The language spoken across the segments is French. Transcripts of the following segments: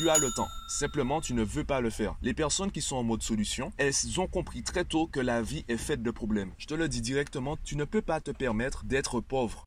Tu as le temps. Simplement, tu ne veux pas le faire. Les personnes qui sont en mode solution, elles ont compris très tôt que la vie est faite de problèmes. Je te le dis directement, tu ne peux pas te permettre d'être pauvre.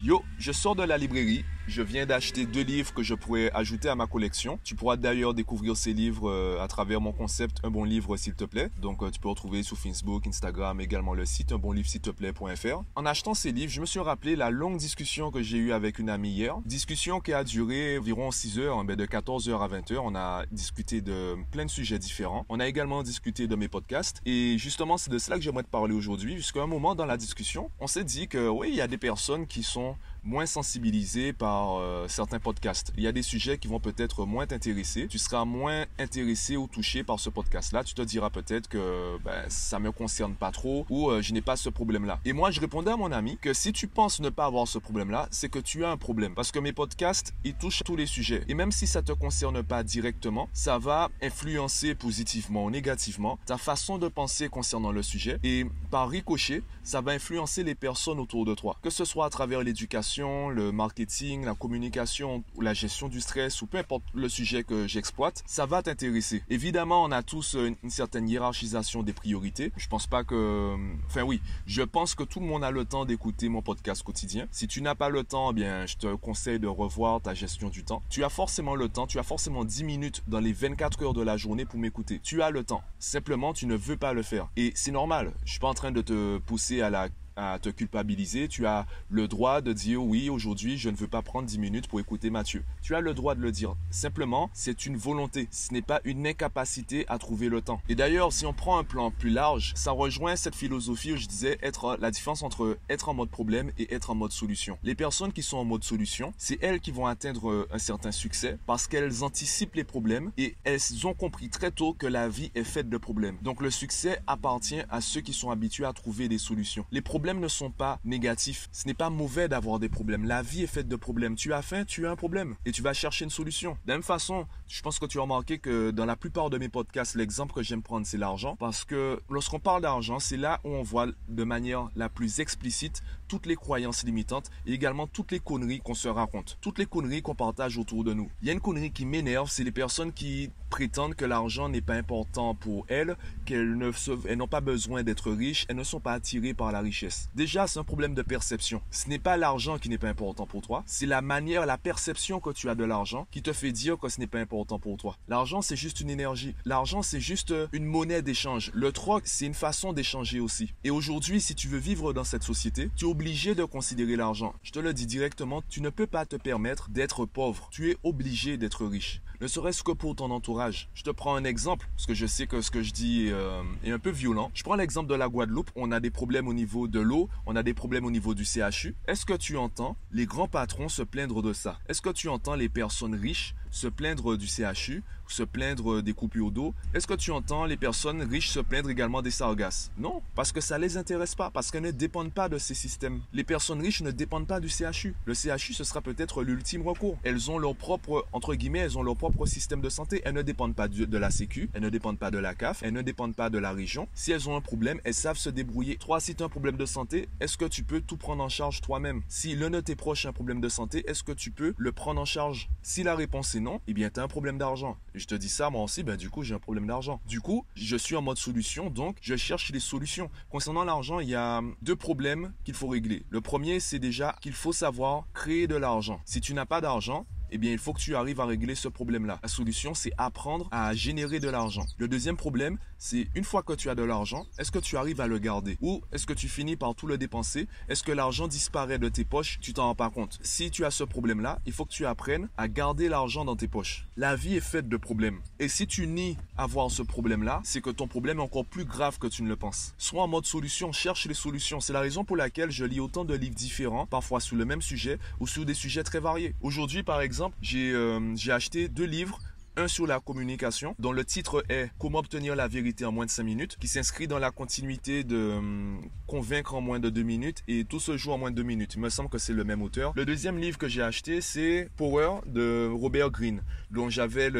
Yo, je sors de la librairie, je viens d'acheter deux livres que je pourrais ajouter à ma collection. Tu pourras d'ailleurs découvrir ces livres euh, à travers mon concept Un bon livre s'il te plaît. Donc euh, tu peux retrouver sur Facebook, Instagram, également le site un bon livre s'il te plaît.fr. En achetant ces livres, je me suis rappelé la longue discussion que j'ai eue avec une amie hier. Discussion qui a duré environ 6 heures, de 14 heures à 20 heures. On a discuté de plein de sujets différents. On a également discuté de mes podcasts. Et justement, c'est de cela que j'aimerais te parler aujourd'hui. Jusqu'à un moment dans la discussion, on s'est dit que oui, il y a des personnes qui sont moins sensibilisées par euh, certains podcasts. Il y a des sujets qui vont peut-être moins t'intéresser. Tu seras moins intéressé ou touché par ce podcast-là. Tu te diras peut-être que ben, ça me concerne pas trop ou euh, je n'ai pas ce problème-là. Et moi, je répondais à mon ami que si tu penses ne pas avoir ce problème-là, c'est que tu as un problème. Parce que mes podcasts, ils touchent tous les sujets. Et même si ça te concerne pas directement, ça va influencer positivement ou négativement ta façon de penser concernant le sujet. Et par ricochet, ça va influencer les personnes autour de toi. Que ce soit à travers l'éducation, le marketing, la communication ou la gestion du stress ou peu importe le sujet que j'exploite, ça va t'intéresser. Évidemment, on a tous une, certaine hiérarchisation des priorités. Je pense pas que, enfin oui, je pense que tout le monde a le temps d'écouter mon podcast quotidien. Si tu n'as pas le temps, eh bien, je te conseille de revoir ta gestion du temps. Tu as forcément le temps, tu as forcément 10 minutes dans les 24 heures de la journée pour m'écouter. Tu as le temps. Simplement, tu ne veux pas le faire. Et c'est normal. Je suis pas en train de te pousser à la à te culpabiliser. Tu as le droit de dire oui, aujourd'hui, je ne veux pas prendre 10 minutes pour écouter Mathieu. Tu as le droit de le dire. Simplement, c'est une volonté. Ce n'est pas une incapacité à trouver le temps. Et d'ailleurs, si on prend un plan plus large, ça rejoint cette philosophie où je disais être la différence entre être en mode problème et être en mode solution. Les personnes qui sont en mode solution, c'est elles qui vont atteindre un certain succès parce qu'elles anticipent les problèmes et elles ont compris très tôt que la vie est faite de problèmes. Donc le succès appartient à ceux qui sont habitués à trouver des solutions. Les problèmes problèmes ne sont pas négatifs. Ce n'est pas mauvais d'avoir des problèmes. La vie est faite de problèmes. Tu as faim, tu as un problème et tu vas chercher une solution. De la même façon, je pense que tu as remarqué que dans la plupart de mes podcasts, l'exemple que j'aime prendre, c'est l'argent. Parce que lorsqu'on parle d'argent, c'est là où on voit de manière la plus explicite toutes les croyances limitantes et également toutes les conneries qu'on se raconte. Toutes les conneries qu'on partage autour de nous. Il y a une connerie qui m'énerve, c'est les personnes qui prétendent que l'argent n'est pas important pour elles, qu'elles n'ont pas besoin d'être riches, elles ne sont pas attirées par la richesse. Déjà, c'est un problème de perception. Ce n'est pas l'argent qui n'est pas important pour toi, c'est la manière, la perception que tu as de l'argent qui te fait dire que ce n'est pas important pour toi. L'argent, c'est juste une énergie. L'argent, c'est juste une monnaie d'échange. Le troc, c'est une façon d'échanger aussi. Et aujourd'hui, si tu veux vivre dans cette société, tu es obligé de considérer l'argent. Je te le dis directement, tu ne peux pas te permettre d'être pauvre. Tu es obligé d'être riche ne serait-ce que pour ton entourage. Je te prends un exemple, parce que je sais que ce que je dis euh, est un peu violent. Je prends l'exemple de la Guadeloupe. On a des problèmes au niveau de l'eau, on a des problèmes au niveau du CHU. Est-ce que tu entends les grands patrons se plaindre de ça? Est-ce que tu entends les personnes riches se plaindre du CHU, se plaindre des coupures d'eau Est-ce que tu entends les personnes riches se plaindre également des sargasses? Non, parce que ça les intéresse pas, parce qu'elles ne dépendent pas de ces systèmes. Les personnes riches ne dépendent pas du CHU. Le CHU, ce sera peut-être l'ultime recours. Elles ont leur propre, entre guillemets, elles ont leur propre système de santé. Elles ne dépendent pas de la Sécu, elles ne dépendent pas de la CAF, elles ne dépendent pas de la région. Si elles ont un problème, elles savent se débrouiller. Trois, si tu as un problème de santé, est-ce que tu peux tout prendre en charge toi-même? Si l'un de tes proches a un problème de santé, est-ce que tu peux le prendre en charge? Si la réponse est non, eh bien, tu as un problème d'argent. Je te dis ça, moi aussi, ben, du coup, j'ai un problème d'argent. Du coup, je suis en mode solution, donc je cherche des solutions. Concernant l'argent, il y a deux problèmes qu'il faut régler. Le premier, c'est déjà qu'il faut savoir créer de l'argent. Si tu n'as pas d'argent, eh bien, il faut que tu arrives à régler ce problème-là. La solution, c'est apprendre à générer de l'argent. Le deuxième problème, c'est une fois que tu as de l'argent, est-ce que tu arrives à le garder? Ou est-ce que tu finis par tout le dépenser? Est-ce que l'argent disparaît de tes poches? Tu t'en rends pas compte. Si tu as ce problème-là, il faut que tu apprennes à garder l'argent dans tes poches. La vie est faite de problèmes. Et si tu nies avoir ce problème-là, c'est que ton problème est encore plus grave que tu ne le penses. Sois en mode solution, cherche les solutions. C'est la raison pour laquelle je lis autant de livres différents, parfois sur le même sujet ou sur des sujets très variés. Aujourd'hui, par exemple, euh, j'ai acheté deux livres un sur la communication, dont le titre est Comment obtenir la vérité en moins de 5 minutes, qui s'inscrit dans la continuité de euh, Convaincre en moins de 2 minutes et Tout se joue en moins de 2 minutes. Il me semble que c'est le même auteur. Le deuxième livre que j'ai acheté, c'est Power de Robert Greene, dont j'avais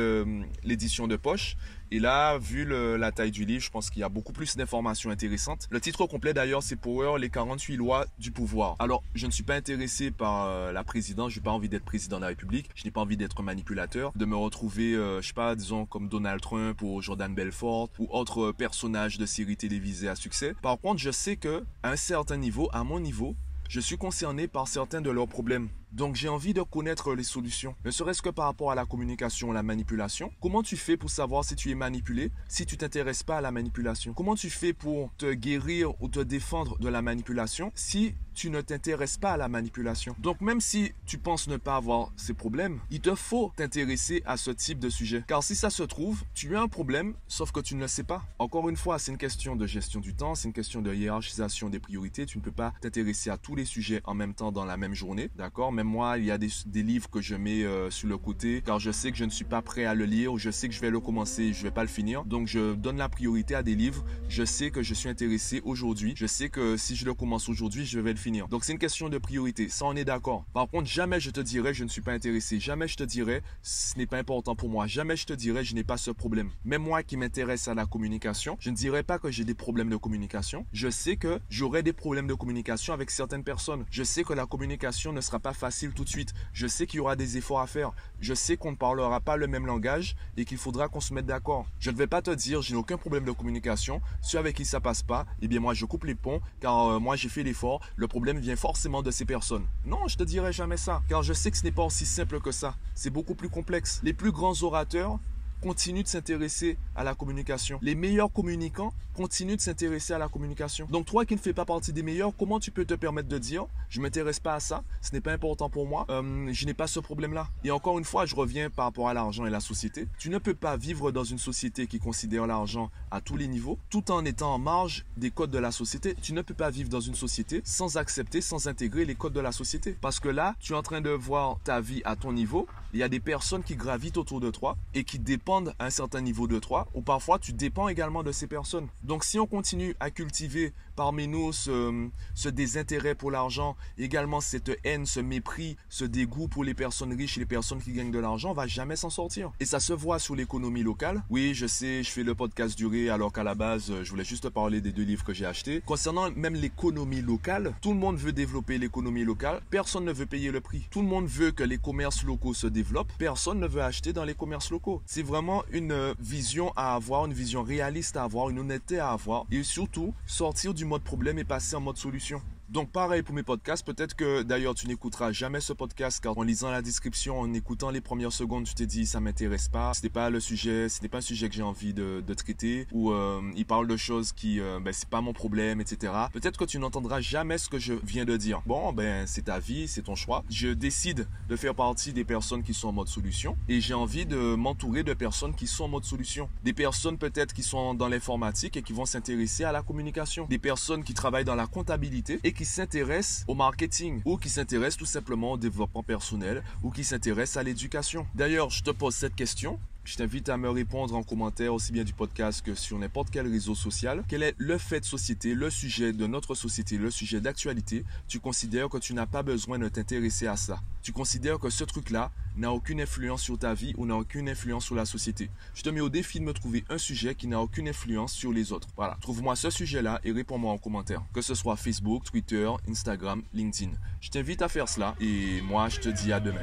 l'édition de poche. Et là, vu la taille du livre, je pense qu'il y a beaucoup plus d'informations intéressantes. Le titre complet d'ailleurs, c'est Power, les 48 lois du pouvoir. Alors, je ne suis pas intéressé par euh, la présidence, je n'ai pas envie d'être président de la République, je n'ai pas envie d'être manipulateur, de me retrouver, euh, je sais pas, disons comme Donald Trump ou Jordan Belfort ou autres personnages de séries télévisées à succès. Par contre, je sais que à un certain niveau, à mon niveau, je suis concerné par certains de leurs problèmes. Donc j'ai envie de connaître les solutions, ne serait-ce que par rapport à la communication, la manipulation. Comment tu fais pour savoir si tu es manipulé, si tu t'intéresses pas à la manipulation? Comment tu fais pour te guérir ou te défendre de la manipulation si tu ne t'intéresses pas à la manipulation? Donc même si tu penses ne pas avoir ces problèmes, il te faut t'intéresser à ce type de sujet. Car si ça se trouve, tu as un problème, sauf que tu ne le sais pas. Encore une fois, c'est une question de gestion du temps, c'est une question de hiérarchisation des priorités. Tu ne peux pas t'intéresser à tous les sujets en même temps dans la même journée, d'accord? Même moi, il y a des, livres que je mets euh, sur le côté, car je sais que je ne suis pas prêt à le lire, ou je sais que je vais le commencer, je vais pas le finir. Donc je donne la priorité à des livres. Je sais que je suis intéressé aujourd'hui. Je sais que si je le commence aujourd'hui, je vais le donc c'est une question de priorité, ça on est d'accord. Par contre, jamais je te dirais je ne suis pas intéressé, jamais je te dirais ce n'est pas important pour moi, jamais je te dirais je n'ai pas ce problème. Même moi qui m'intéresse à la communication, je ne dirais pas que j'ai des problèmes de communication. Je sais que j'aurai des problèmes de communication avec certaines personnes. Je sais que la communication ne sera pas facile tout de suite. Je sais qu'il y aura des efforts à faire. Je sais qu'on ne parlera pas le même langage et qu'il faudra qu'on se mette d'accord. Je ne vais pas te dire je n'ai aucun problème de communication. Ceux avec qui ça passe pas, eh bien moi je coupe les ponts car euh, moi j'ai fait l'effort. Le problème vient forcément de ces personnes. Non, je te dirai jamais ça, car je sais que ce n'est pas aussi simple que ça. C'est beaucoup plus complexe. Les plus grands orateurs continuent de s'intéresser à la communication. Les meilleurs communicants continuent de s'intéresser à la communication. Donc toi qui ne fais pas partie des meilleurs, comment tu peux te permettre de dire je m'intéresse pas à ça, ce n'est pas important pour moi, euh, je n'ai pas ce problème-là? Et encore une fois, je reviens par rapport à l'argent et la société. Tu ne peux pas vivre dans une société qui considère l'argent à tous les niveaux, tout en étant en marge des codes de la société. Tu ne peux pas vivre dans une société sans accepter, sans intégrer les codes de la société. Parce que là, tu es en train de voir ta vie à ton niveau. Il y a des personnes qui gravitent autour de toi et qui dépendent à un certain niveau de toi, ou parfois tu dépends également de ces personnes. Donc si on continue à cultiver parmi nous ce, désintérêt pour l'argent, également cette haine, ce mépris, ce dégoût pour les personnes riches et les personnes qui gagnent de l'argent, on va jamais s'en sortir. Et ça se voit sur l'économie locale. Oui, je sais, je fais le podcast duré alors qu'à la base, je voulais juste parler des deux livres que j'ai achetés. Concernant même l'économie locale, tout le monde veut développer l'économie locale. Personne ne veut payer le prix. Tout le monde veut que les commerces locaux se développent. Personne ne veut acheter dans les commerces locaux. C'est vraiment une vision à avoir, une vision réaliste à avoir, une honnêteté à avoir. Et surtout, sortir du mode problème et passer en mode solution. Donc pareil pour mes podcasts, peut-être que d'ailleurs tu n'écouteras jamais ce podcast car en lisant la description, en écoutant les premières secondes, tu t'es dit ça m'intéresse pas, n'est pas le sujet, n'est pas un sujet que j'ai envie de, traiter ou euh, il parle de choses qui euh, ben c'est pas mon problème, etc. Peut-être que tu n'entendras jamais ce que je viens de dire. Bon ben c'est ta vie, c'est ton choix. Je décide de faire partie des personnes qui sont en mode solution et j'ai envie de m'entourer de personnes qui sont en mode solution. Des personnes peut-être qui sont dans l'informatique et qui vont s'intéresser à la communication. Des personnes qui travaillent dans la comptabilité et qui s'intéressent au marketing ou qui s'intéressent tout simplement au développement personnel ou qui s'intéressent à l'éducation. D'ailleurs, je te pose cette question. Je t'invite à me répondre en commentaire aussi bien du podcast que sur n'importe quel réseau social. Quel est le fait de société, le sujet de notre société, le sujet d'actualité? Tu considères que tu n'as pas besoin de t'intéresser à ça. Tu considères que ce truc-là n'a aucune influence sur ta vie ou n'a aucune influence sur la société. Je te mets au défi de me trouver un sujet qui n'a aucune influence sur les autres. Voilà, trouve-moi ce sujet-là et réponds-moi en commentaire. Que ce soit Facebook, Twitter, Instagram, LinkedIn. Je t'invite à faire cela et moi je te dis à demain.